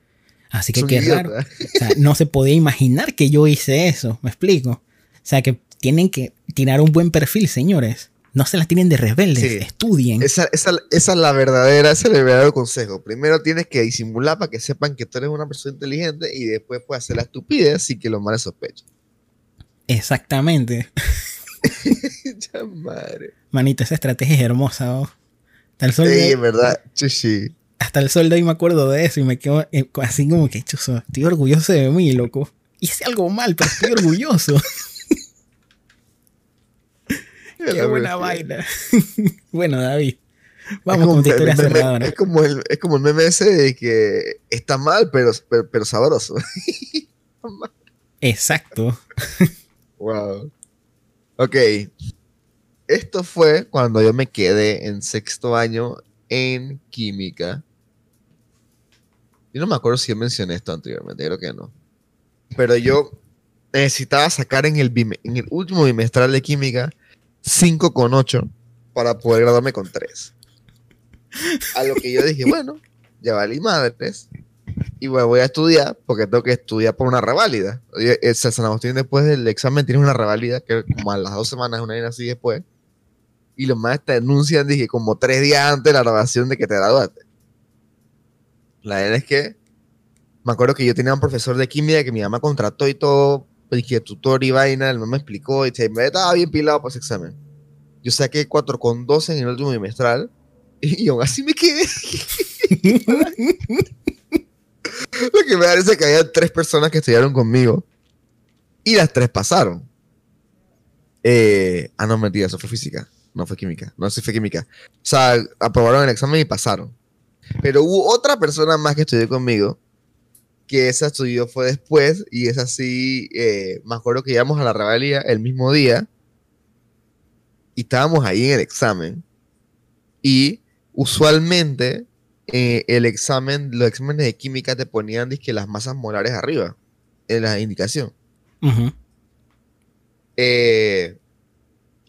Así que qué raro. O sea, no se podía imaginar que yo hice eso, me explico. O sea que tienen que tirar un buen perfil, señores. No se las tienen de rebeldes, estudien. Esa, es la verdadera, ese es el verdadero consejo. Primero tienes que disimular para que sepan que tú eres una persona inteligente y después puedes hacer la estupidez y que los males sospechen. Exactamente. [laughs] ya madre. Manito, esa estrategia es hermosa. Hasta el sol sí, de... verdad. Sí, Hasta el sol de hoy me acuerdo de eso y me quedo eh, así como que, chuzo, estoy orgulloso de mí, loco. Hice algo mal, pero estoy orgulloso. [laughs] [laughs] Qué buena vaina. [laughs] bueno, David. Vamos con tu historia cerrada. Es como, el, es como el meme ese de que está mal, pero, pero, sabroso. [laughs] Exacto. wow. Ok. Esto fue cuando yo me quedé en sexto año en química. Yo no me acuerdo si yo mencioné esto anteriormente, creo que no. Pero yo necesitaba sacar en el, en el último bimestral de química 5,8 para poder graduarme con 3. A lo que yo dije, [laughs] bueno, ya valí madres. Y bueno, voy a estudiar porque tengo que estudiar por una reválida. El San Agustín después del examen tiene una reválida que como a las dos semanas, una vez así después. Y los más te denuncian, dije, como tres días antes de la grabación de que te graduaste. La verdad es que me acuerdo que yo tenía un profesor de química que mi mamá contrató y todo, y que tutor y vaina, el mamá explicó y me estaba bien pilado para ese examen. Yo saqué 4,12 en el último bimestral [laughs] y, aún así me quedé. [laughs] Lo que me parece que había tres personas que estudiaron conmigo y las tres pasaron. Eh, ah, no, mentira, eso fue física. No fue química. No, sí fue química. O sea, aprobaron el examen y pasaron. Pero hubo otra persona más que estudió conmigo, que esa estudió fue después, y es así, eh, me acuerdo que íbamos a la revalía el mismo día, y estábamos ahí en el examen, y usualmente eh, el examen, los exámenes de química te ponían que las masas molares arriba, en la indicación. Eh,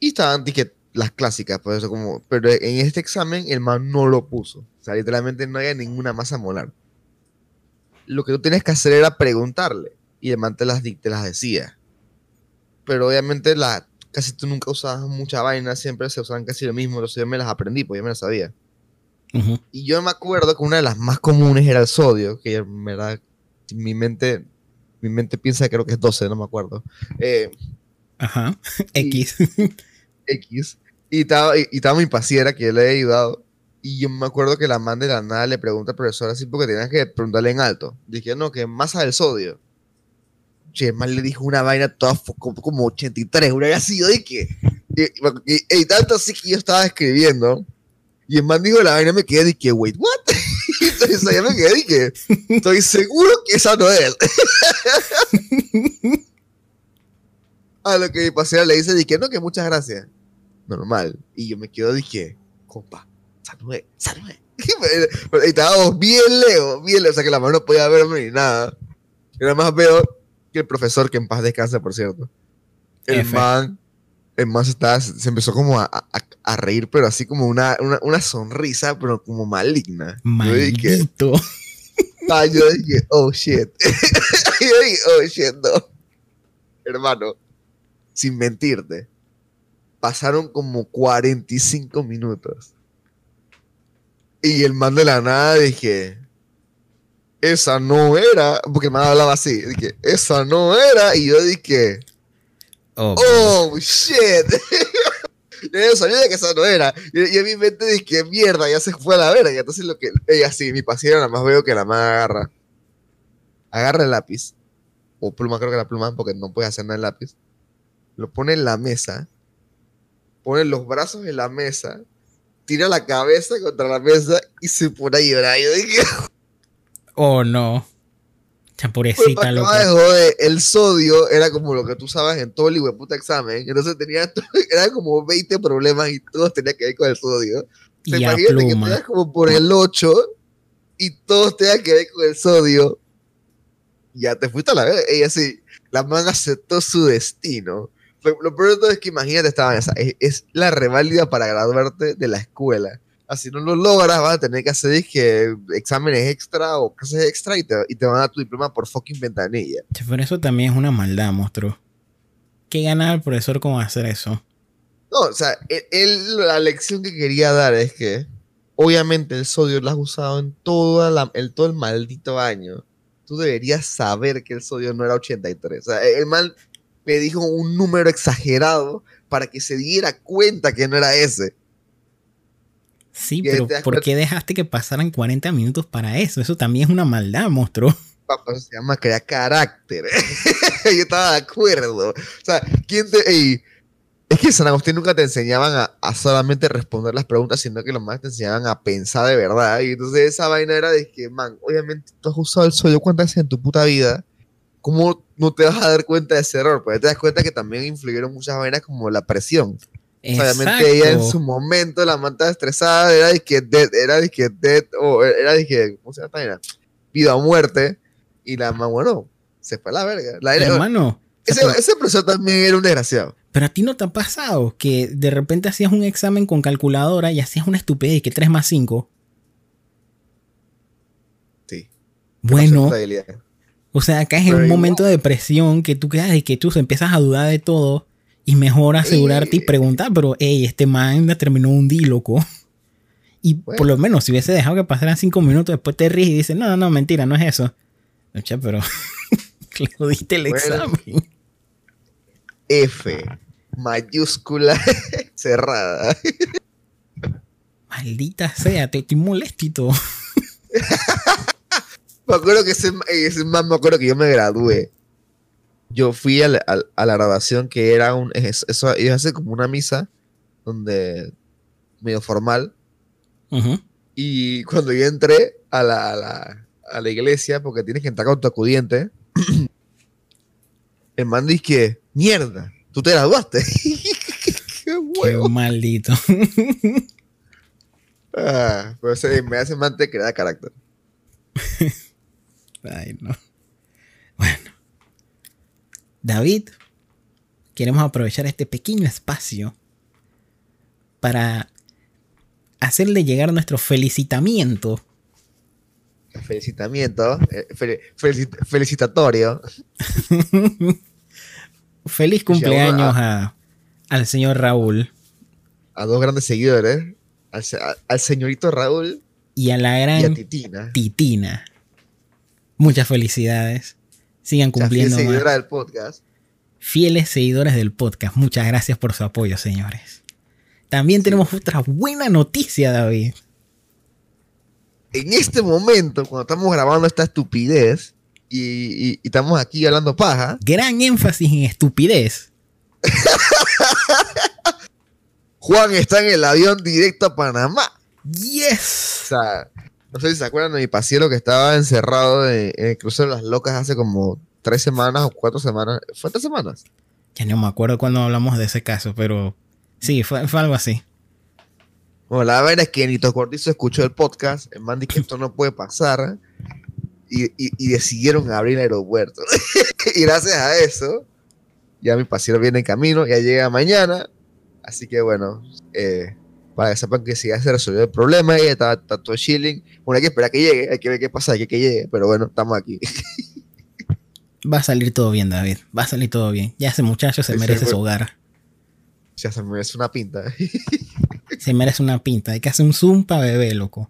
y estaban dije, las clásicas, pues eso como, pero en este examen el man no lo puso. O sea, literalmente no había ninguna masa molar. Lo que tú tienes que hacer era preguntarle y el man te las, te las decía. Pero obviamente la, casi tú nunca usabas mucha vaina, siempre se usaban casi lo mismo, entonces yo me las aprendí, pues yo me las sabía. Y yo me acuerdo que una de las más comunes era el sodio, que en verdad mi mente, mi mente piensa que creo que es 12, no me acuerdo. Eh, Ajá, [laughs] X. [laughs] X. Y estaba, y, estaba mi pasiera que yo le había ayudado. Y yo me acuerdo que la man de la nada le pregunta al profesor así porque tenías que preguntarle en alto. Dije, no, que masa del sodio. Che, man le dijo una vaina toda como, 83, una así, yo dije. Y, y, tanto así que yo estaba escribiendo. Y el man dijo la vaina, me quedé, dije, wait, what? [laughs] Entonces ya me quedé, dije, estoy seguro que esa no es. [laughs] A lo que mi le dice, dije, no, que muchas gracias normal. Y yo me quedo, dije, compa, saludé, saludé. y estábamos bien lejos, bien lejos, o sea que la mano no podía verme ni nada. Nada más veo que el profesor, que en paz descansa, por cierto, el man, el man se, estaba, se empezó como a, a, reír, pero así como una, una, una, sonrisa, pero como maligna. Maldito. Yo dije, ah, yo dije, oh shit. [laughs] yo dije, oh shit, no. Hermano, sin mentirte pasaron como 45 minutos. Y el man de la nada dije, esa no era, porque el man hablaba así, dije, esa no era, y yo dije, oh, oh shit. [laughs] yo sabía que esa no era. Y, en mi mente dije, mierda, ya se fue a la verga. Entonces lo que, ella sí, mi paciente nada más veo que la man agarra, agarra el lápiz, o pluma, creo que la pluma, porque no puede hacer nada el lápiz, lo pone en la mesa pone los brazos en la mesa, tira la cabeza contra la mesa y se pone a llorar. Yo dije, [laughs] oh no. Chapurecita, loco. el sodio era como lo que tú sabes en todo el puta examen. Entonces tenía, [laughs] eran como 20 problemas y todos tenían que ver con el sodio. Se imagínate que te como por el 8 y todos tenían que ver con el sodio. Ya te fuiste a la vez. Ella sí, la man aceptó su destino. Lo, peor de todo es que imagínate esta es, es, la reválida para graduarte de la escuela. Así no lo logras, vas a tener que hacer que exámenes extra o clases extra y te, y te van a dar tu diploma por fucking ventanilla. Por eso también es una maldad, monstruo. ¿Qué gana el profesor con hacer eso? No, o sea, él, la lección que quería dar es que obviamente el sodio lo has usado en, toda la, el, todo el maldito año. Tú deberías saber que el sodio no era 83. O sea, el mal me dijo un número exagerado para que se diera cuenta que no era ese. Sí, pero ¿por qué dejaste que pasaran 40 minutos para eso? Eso también es una maldad, monstruo. [laughs] Papá, eso se llama crear carácter. [laughs] Yo estaba de acuerdo. O sea, ¿quién te. ey, es que San Agustín nunca te enseñaban a, a solamente responder las preguntas, sino que los más te enseñaban a pensar de verdad. Y entonces esa vaina era de que, man, obviamente tú has usado el sueño cuántas veces en tu puta vida. ¿Cómo no te vas a dar cuenta de ese error? Porque te das cuenta que también influyeron muchas vainas como la presión. O sea, obviamente ella en Exacto. su momento, la manta estresada, era de que dead, era de que dead, o era de que, ¿cómo se llama esta vaina? Vida o muerte. Y la más, bueno, se fue a la verga. La, Hermano, ese, ese profesor también era un desgraciado. pero a ti no te ha pasado que de repente hacías un examen con calculadora y hacías una estupidez que 3 más 5. Sí. Bueno. O sea, caes en Pero un momento de depresión que tú quedas y que tú empiezas a dudar de todo y mejor asegurarte y preguntar, pero hey, este man me terminó un di, loco. Y por lo menos si hubiese dejado que pasaran 5 minutos, después te ríes y dices, no, no, no, mentira, no es eso. Oye, pero [laughs] le jodiste el Bueno. examen. F. Mayúscula [laughs] cerrada. Maldita sea, te estoy molestito. [laughs] Me acuerdo que ese, ese man, me acuerdo que yo me gradué. Yo fui al- al- a la graduación que era un, es- eso a ser como una misa, donde, medio formal. Ujú. Y cuando yo entré a la, a la, a la iglesia, porque tienes que entrar con tu acudiente, [clears throat] el man dice que, mierda, tú te graduaste. [laughs] Qué Qué huevo. maldito. Ah, pero ese- me hace man te crea carácter. [laughs] Ay, no. [laughs] Bueno. David, queremos aprovechar este pequeño espacio para hacerle llegar nuestro felicitamiento Felicitamiento, eh, fel- felicit- felicitatorio. [laughs] Feliz cumpleaños a, al señor Raúl a dos grandes seguidores, al, señorito Raúl y a la y a gran Titina, Titina. Muchas felicidades. Sigan cumpliendo más. seguidora del podcast. Fieles seguidores del podcast. Muchas gracias por su apoyo, señores. También tenemos otra buena noticia, David. En este momento, cuando estamos grabando esta estupidez y, y- y estamos aquí hablando paja, Gran énfasis en estupidez. [laughs] Juan está en el avión directo a Panamá. O Yes. sea, no sé si se acuerdan de mi pasiero que estaba encerrado en, en el crucero de las locas hace como tres semanas o cuatro semanas. ¿Fue tres semanas? Ya no me acuerdo cuando hablamos de ese caso, pero sí, fue, fue algo así. Bueno, la verdad es que Nito Cortizo escuchó el podcast, el man dijo que esto no puede pasar y, y- y decidieron abrir el aeropuerto. [laughs] y gracias a eso, ya mi pasiero viene en camino, ya llega mañana. Así que bueno, eh, para que sepan que si ya se resolvió el problema, ya está, está todo chilling. Bueno, hay que esperar que llegue, hay que ver qué pasa, hay que que llegue, pero bueno, estamos aquí. Va a salir todo bien, David. Va a salir todo bien. Ya ese muchacho se Sí, merece su hogar. ya se me hace una pinta. [laughs] Se merece una pinta. Hay que hacer un zoom para bebé, loco.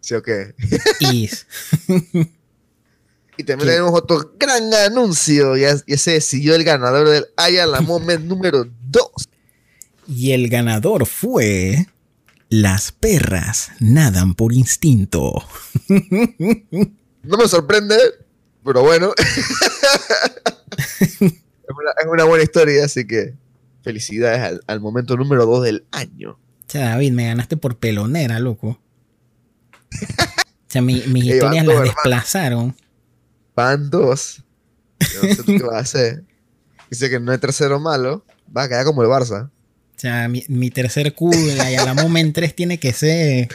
¿Sí o qué? Y [laughs] [laughs] Y también ¿Qué? tenemos otro gran anuncio. Ya, ya se decidió el ganador del Aya la Moment número 2. Y el ganador fue. Las perras nadan por instinto. No me sorprende, pero bueno. [laughs] es, una, es una buena historia, así que felicidades al, al momento número 2 del año. O sea, David, me ganaste por pelonera, loco. O sea, mi- mis historias las hermano. desplazaron. Van dos. Yo no sé tú qué vas a hacer. Dice que no hay tercero malo. Va a quedar como el Barça. O sea, mi, mi tercer Q en la Yala Moment 3 tiene que ser.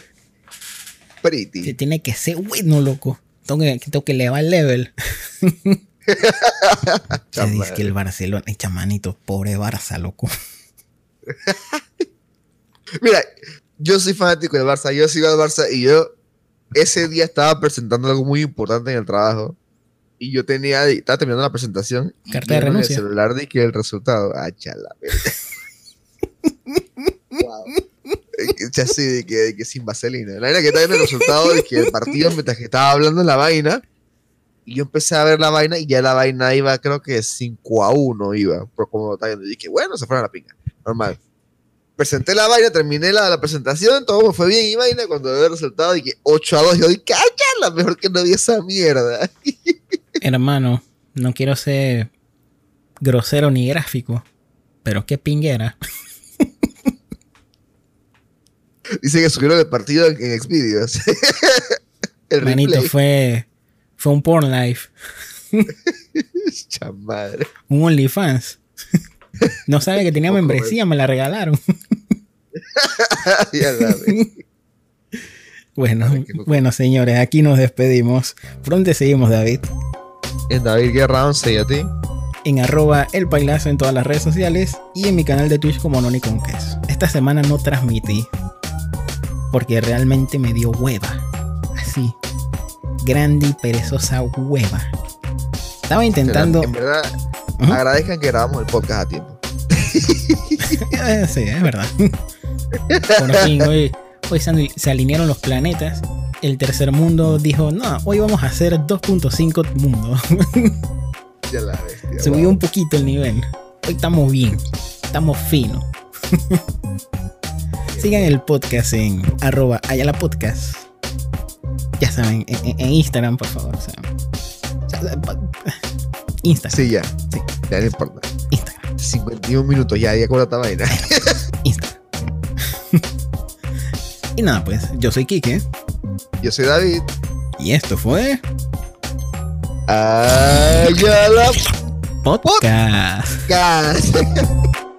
Pretty. Tiene que ser bueno, loco. Tengo que, tengo que elevar el level. [laughs] Se dice que el Barcelona. Ay, chamanito, pobre Barça, loco. [laughs] Mira, yo soy fanático del Barça. Yo sigo al Barça y yo ese día estaba presentando algo muy importante en el trabajo. Y yo tenía, estaba terminando la presentación. Y Carta de renuncia. En el celular de que el resultado. Ah, chala. [laughs] wow. Ya así de que, de que sin vaselina. La vaina que está viendo el resultado de que el partido mientras que estaba hablando la vaina. Y yo empecé a ver la vaina y ya la vaina iba, creo que 5 a 1 iba. Por como estaba viendo. Y dije, bueno, se fueron a la pinga. Normal. Presenté la vaina, terminé la, la presentación, todo me fue bien y vaina. Cuando veo el resultado, dije 8 a 2. Yo dije, cállala, mejor que no vi esa mierda. [laughs] Hermano, no quiero ser grosero ni gráfico, pero qué pinguera. Dice que subieron el partido en, Xvideos. [laughs] el Manito, replay. fue, fue un porn life, [laughs] Chamadre. un OnlyFans. [laughs] No sabe que tenía membresía, me la regalaron. ya. Bueno, bueno, señores, aquí nos despedimos. Pronto seguimos, David. Es David Guerra 11 y a ti. En arroba el pailazo en todas las redes sociales y en mi canal de Twitch como Noni con Queso. Esta semana no transmití porque realmente me dio hueva. Así. Grande y perezosa hueva. Estaba intentando. En verdad, agradezcan que grabamos el podcast a tiempo. [laughs] Sí, es verdad. Por fin, hoy, hoy se, alinearon los planetas. El tercer mundo dijo, no, hoy vamos a hacer 2.5 mundo. Ya la bestia. Subió wow. un poquito el nivel. Hoy estamos bien. Estamos finos. Sigan el podcast en arroba Ayala Podcast. Ya saben, en, Instagram, por favor. o sea, o sea, pa- Instagram. Sí, ya. Sí. Ya no importa. Instagram. 51 minutos, ya, ya con esta vaina. [laughs] Instagram. y nada, pues, yo soy Kike. Yo soy David. Y esto fue Ayala Podcast. Podcast. [laughs]